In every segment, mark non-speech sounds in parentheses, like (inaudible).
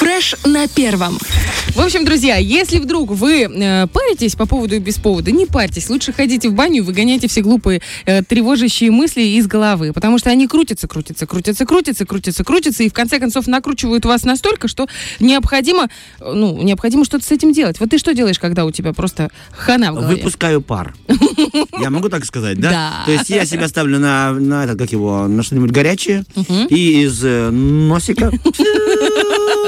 Фреш на первом. В общем, друзья, если вдруг вы э, паритесь по поводу и без повода, не парьтесь. Лучше ходите в баню и выгоняйте все глупые, э, тревожащие мысли из головы. Потому что они крутятся, крутятся, крутятся, крутятся, крутятся, крутятся. И в конце концов накручивают вас настолько, что необходимо, э, ну, необходимо что-то с этим делать. Вот ты что делаешь, когда у тебя просто хана в голове? Выпускаю пар. (laughs) Я могу так сказать, да? Да. То есть я себя ставлю на, на этот, как его, на что-нибудь горячее, и из э, носика (laughs)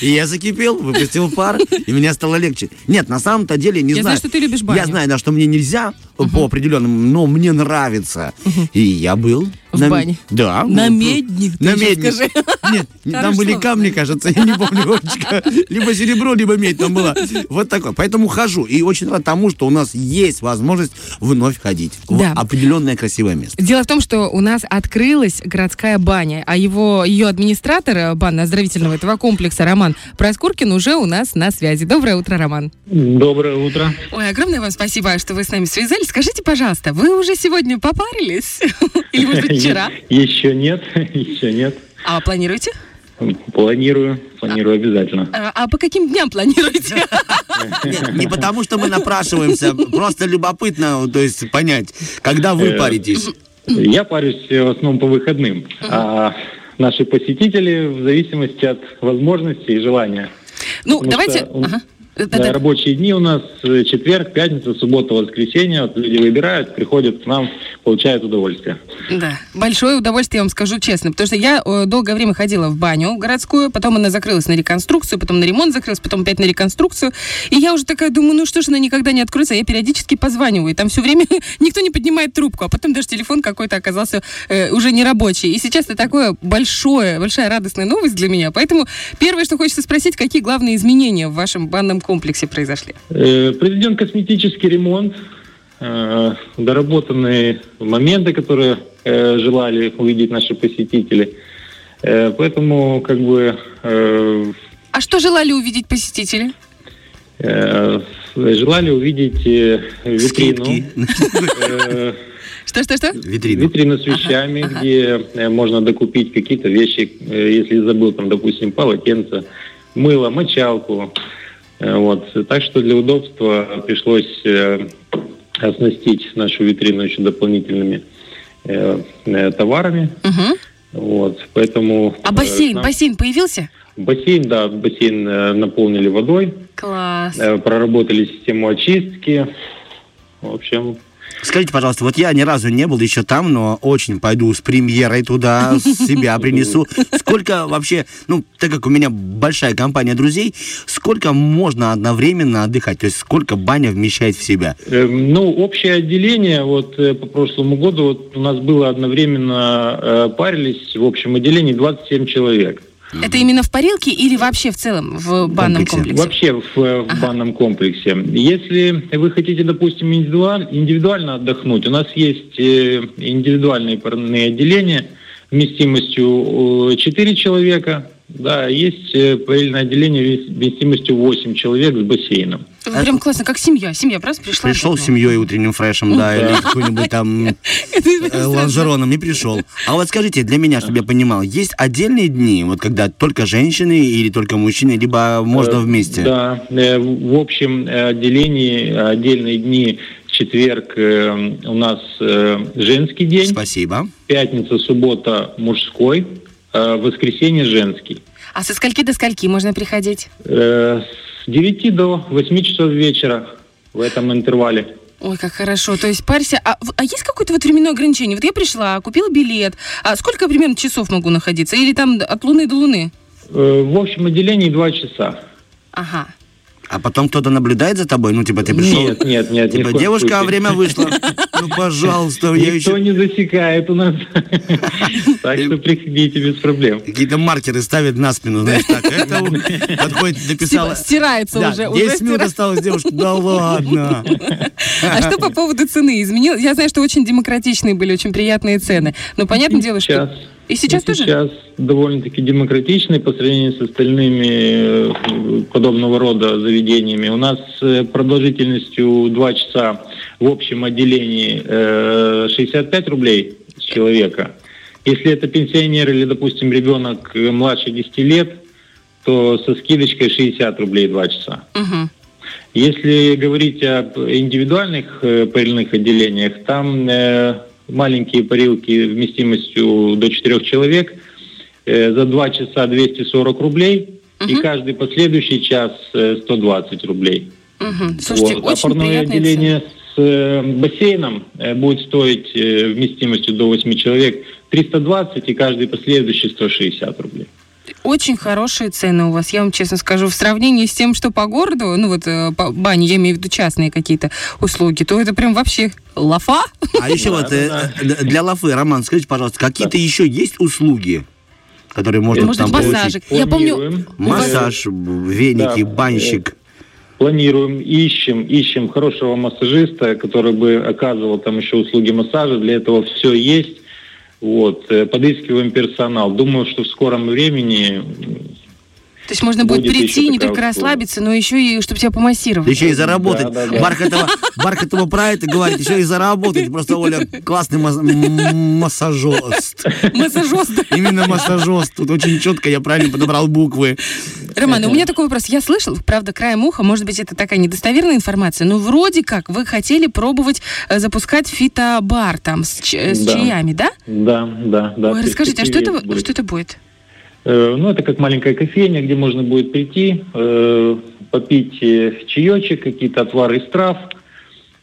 и я закипел, выпустил пар, и мне стало легче. Нет, на самом-то деле не Я знаю. знаю, что ты любишь баню. Я знаю, да, что мне нельзя по определенным, но мне нравится. И я был В на- бане. Да. На медник, ты На скажи. Нет, не- (laughs) там были камни, кажется, я не помню, Олечка. Либо серебро, либо медь там была. Вот такое. Поэтому хожу. И очень рад тому, что у нас есть возможность вновь ходить в Да. определенное красивое место. Дело в том, что у нас открылась городская баня, а его ее администратор э, банно-оздоровительного этого комплекса Роман Проскуркин уже у нас на связи. Доброе утро, Роман. Доброе утро. Ой, огромное вам спасибо, что вы с нами связались. Скажите, пожалуйста, вы уже сегодня попарились? (laughs) Или, может быть, вчера? Еще нет, (laughs) еще нет. А планируете? Планирую, планирую обязательно. А, а по каким дням планируете? (laughs) Не, не потому, что мы напрашиваемся, просто любопытно, то есть понять, когда вы Э, паритесь. Я парюсь э, в основном по выходным, а наши посетители в зависимости от возможностей и желания. Ну, Потому давайте... что у- Ага. Да-да. рабочие дни у нас э, четверг, пятница, суббота, воскресенье. Вот люди выбирают, приходят к нам, получают удовольствие. Да, большое удовольствие, я вам скажу честно, потому что я э, долгое время ходила в баню городскую, потом она закрылась на реконструкцию, потом на ремонт закрылась, потом опять на реконструкцию, и я уже такая думаю, ну что ж она никогда не откроется, я периодически позваниваю, и там все время (laughs) никто не поднимает трубку, а потом даже телефон какой-то оказался э, уже не рабочий, и сейчас это такое большое, большая радостная новость для меня, поэтому первое, что хочется спросить, какие главные изменения в вашем банном комплексе произошли? Э, Произведен косметический ремонт, э, доработанные моменты, которые э, желали увидеть наши посетители. Поэтому, как бы, А что желали увидеть посетители? желали увидеть витрину. Что-что-что? Витрину. Витрину с вещами, где можно докупить какие-то вещи, если забыл, там, допустим, полотенце, мыло, мочалку. Э, Вот. Так что для удобства пришлось э, оснастить нашу витрину еще дополнительными э, товарами. Мгм. Вот. Поэтому... А бассейн, нам- бассейн появился? Бассейн, да, бассейн наполнили водой, Класс. проработали систему очистки. В общем, Скажите, пожалуйста, вот я ни разу не был еще там, но очень пойду с премьерой туда, себя принесу. Сколько вообще, ну, так как у меня большая компания друзей, сколько можно одновременно отдыхать? То есть сколько баня вмещает в себя? Э, Ну, общее отделение, вот э, по прошлому году вот у нас было одновременно, э, парились в общем отделении 27 человек. Это именно в парилке или вообще в целом в банном комплексе. комплексе? Вообще в, э, в банном комплексе. Если вы хотите, допустим, индивидуаль- индивидуально отдохнуть, у нас есть э, индивидуальные парные отделения вместимостью 4 человека. Да, есть э, парильное отделение вместимостью 8 человек с бассейном. Вы Прям классно, как семья. Семья просто пришла. Пришел с семьей утренним фрешем, да, или какой-нибудь там (laughs) э, лонжероном, не пришел. А вот скажите, для меня, чтобы я понимал, есть отдельные дни, вот когда только женщины или только мужчины, либо можно Э, вместе? Да, в общем отделении отдельные дни четверг э, у нас э, женский день, Спасибо. пятница, суббота мужской, э, воскресенье женский. А со скольки до скольки можно приходить? Э, С 9 до 8 часов вечера в этом интервале. Ой, как хорошо. То есть парься. А, а есть какое-то вот временное ограничение? Вот я пришла, купила билет. А сколько примерно часов могу находиться? Или там от луны до луны? Э, В общем отделении 2 часа. Ага. А потом кто-то наблюдает за тобой? Ну, типа, ты пришел... Нет, нет, нет. Типа, девушка, а время вышло. (laughs) Ну, пожалуйста, я Никто еще... не засекает у нас. (laughs) Так что приходите без проблем. Какие-то маркеры ставят на спину, знаешь, так. Это подходит, написала... Стирается Да, уже. уже 10 минут осталось, девушка. Да ладно. А что по поводу цены изменилось? Я знаю, что очень демократичные были, очень приятные цены. Но понятное дело, что... И сейчас И тоже? Сейчас довольно-таки демократичный по сравнению с остальными э, подобного рода заведениями. У нас э, продолжительностью 2 часа в общем отделении э, 65 рублей с человека. Если это пенсионер или, допустим, ребенок э, младше 10 лет, то со скидочкой 60 рублей 2 часа. Мгм. Если говорить об индивидуальных э, парильных отделениях, там э, маленькие парилки вместимостью до 4 человек э, за 2 часа 240 рублей и Мгм. каждый последующий час э, 120 рублей. Мгм. Слушайте, Вот. А очень приятное отделение с э, бассейном э, будет стоить э, вместимостью до 8 человек 320 и каждый последующий 160 рублей. Очень хорошие цены у вас, я вам честно скажу. В сравнении с тем, что по городу, ну вот по бане, я имею в виду частные какие-то услуги, то это прям вообще лафа. А еще вот для Лафы, Роман, скажите, пожалуйста, какие-то еще есть услуги, которые можно там массажик. получить? Я помню. Массаж, веники, Да. банщик. Планируем, ищем, ищем хорошего массажиста, который бы оказывал там еще услуги массажа. Для этого все есть. Вот, э, подыскиваем персонал. Думаю, что в скором времени То есть можно будет, Будет прийти, не только услуга. расслабиться, но еще и чтобы тебя помассировать. Еще и заработать. Да, да, да. Бархатова, Бархатова про это говорит, еще и заработать. Просто Оля классный мас- массажист. Массажост. Именно массажист. Тут очень четко я правильно подобрал буквы. Роман, у меня такой вопрос. Я слышал, правда, краем уха, может быть, это такая недостоверная информация, но вроде как вы хотели пробовать э, запускать фитобар там с, ч- с Да. чаями, да? да, да, да. Ой, расскажите, а что это, будет. что это будет? Э, Ну, это как маленькая кофейня, где можно будет прийти, э, попить э, чаечек, какие-то отвары из трав,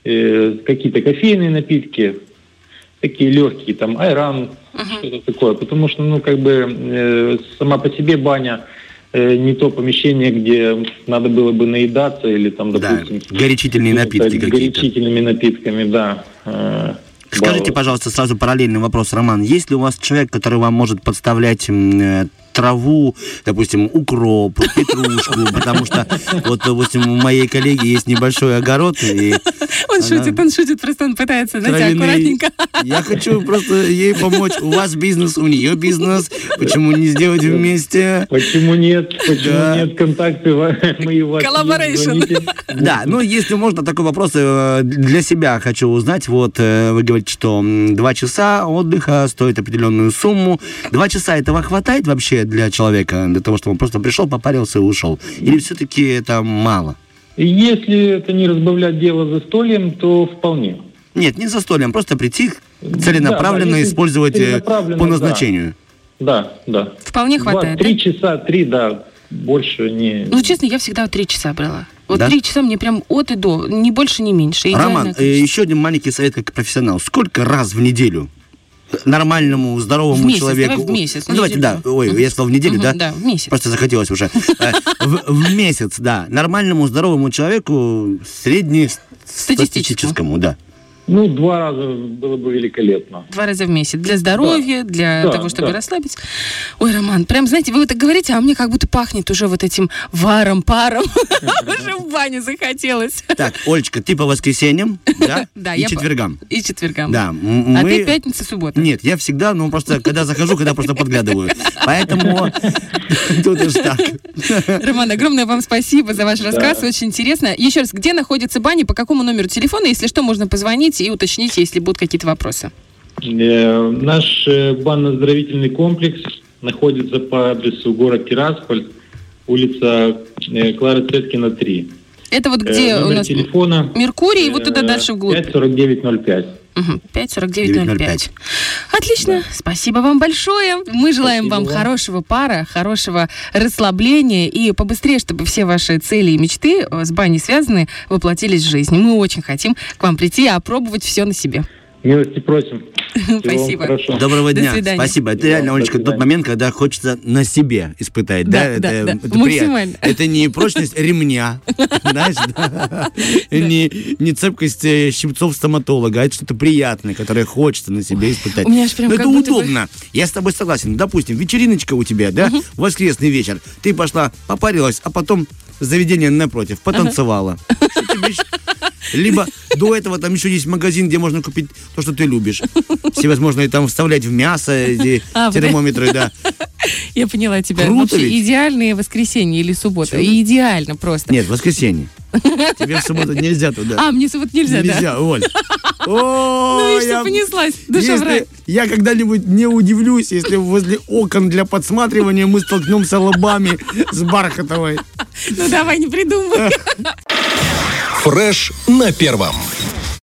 какие-то кофейные напитки, такие легкие, там, айран, что-то такое. Потому что, ну, как бы сама по себе баня не то помещение, где надо было бы наедаться или там, Да, допустим, горячительные напитки какие-то. горячительными напитками, да. Скажите, пожалуйста, сразу параллельный вопрос, Роман. Есть ли у вас человек, который вам может подставлять траву, допустим, укроп, петрушку, (laughs) потому что вот, допустим, у моей коллеги есть небольшой огород, и Он Она- шутит, он шутит, просто он пытается, знаете, травяные- аккуратненько. Я хочу просто ей помочь. У вас бизнес, у нее бизнес. Почему не сделать вместе? Почему нет? Почему Да. нет? Контакты мои вас звоните. Да, ну если можно, такой вопрос э, для себя хочу узнать. Вот э, вы говорите, что два часа отдыха стоит определенную сумму. Два часа этого хватает вообще для человека, для того, чтобы он просто пришел, попарился и ушел? Или все-таки это мало? И Если это не разбавлять дело застольем, то вполне. Нет, не за столем, просто прийти целенаправленно Да, да, использовать э, целенаправленно, по да. назначению. Да, да. Вполне Два- хватает, да? Три часа, три, да. Больше не... Ну, честно, я всегда три часа брала. Вот Да? три часа мне прям от и до, ни больше, ни меньше. Идеальное Роман, э, еще один маленький совет как профессионал. Сколько раз в неделю нормальному, здоровому В месяц, человеку... давай в месяц, Ну, давайте, да. неделю. Ой, Мгм. я сказал в неделю, Мгм, да? да, в месяц. Просто захотелось уже. Э, В, в месяц, да. Нормальному, здоровому человеку, среднестатистическому, да. Ну, два раза было бы великолепно. Два раза в месяц. Для здоровья, для Да, того, чтобы да. расслабиться. Ой, Роман, прям, знаете, вы вот так говорите, а мне как будто пахнет уже вот этим варом, паром. (laughs) Уже в баню захотелось. Так, Олечка, ты по воскресеньям, да? (laughs) Да, И я по- четвергам. И четвергам. Да. А ты пятница, суббота. Нет, я всегда, ну, просто, когда захожу, когда просто подглядываю. Поэтому (laughs) тут уж так. Роман, огромное вам спасибо за ваш рассказ, очень интересно. Еще раз, где находится баня, по какому номеру телефона, если что, можно позвонить и уточнить, если будут какие-то вопросы. Э, Наш э, банно-оздоровительный комплекс находится по адресу город Тирасполь, улица э, Клары Цеткина, 3. Это вот Э, где у нас телефона Меркурий, и вот туда э, дальше вглубь. 54905. Угу, 54905. 905. Отлично, спасибо вам большое. Мы желаем Спасибо вам вам. хорошего пара, хорошего расслабления и побыстрее, чтобы все ваши цели и мечты э, с баней связанные воплотились в жизнь. Мы очень хотим к вам прийти и опробовать все на себе. Милости просим. Спасибо. Хорошо. Доброго До дня. свидания. Спасибо. Это реально, до Олечка, тот момент, когда хочется на себе испытать. Да, Да, да, это, да. это. Максимально. Это не прочность ремня, (laughs) знаешь, да. не, не цепкость э, щипцов стоматолога, а это что-то приятное, которое хочется на себе испытать. у меня аж прям Но это удобно. Я с тобой согласен. Допустим, вечериночка у тебя, да, воскресный вечер. Ты пошла, попарилась, а потом заведение напротив, потанцевала. (laughs) Что тебе еще? Либо до этого там еще есть магазин, где можно купить то, что ты любишь. Всевозможные там вставлять в мясо эти (laughs) А, термометры, да. Я поняла тебя. Круто Вообще ведь? идеальные воскресенье или суббота. Чего? Идеально просто. Нет, воскресенье. Тебе в субботу нельзя туда. А, мне вот нельзя, да? Нельзя, Оль. О, (laughs) Ну, я- что понеслась. Душа в рай. Если я когда-нибудь не удивлюсь, если возле окон для подсматривания мы столкнемся лобами с Бархатовой. (laughs) Ну, давай, не придумывай. Фреш на первом.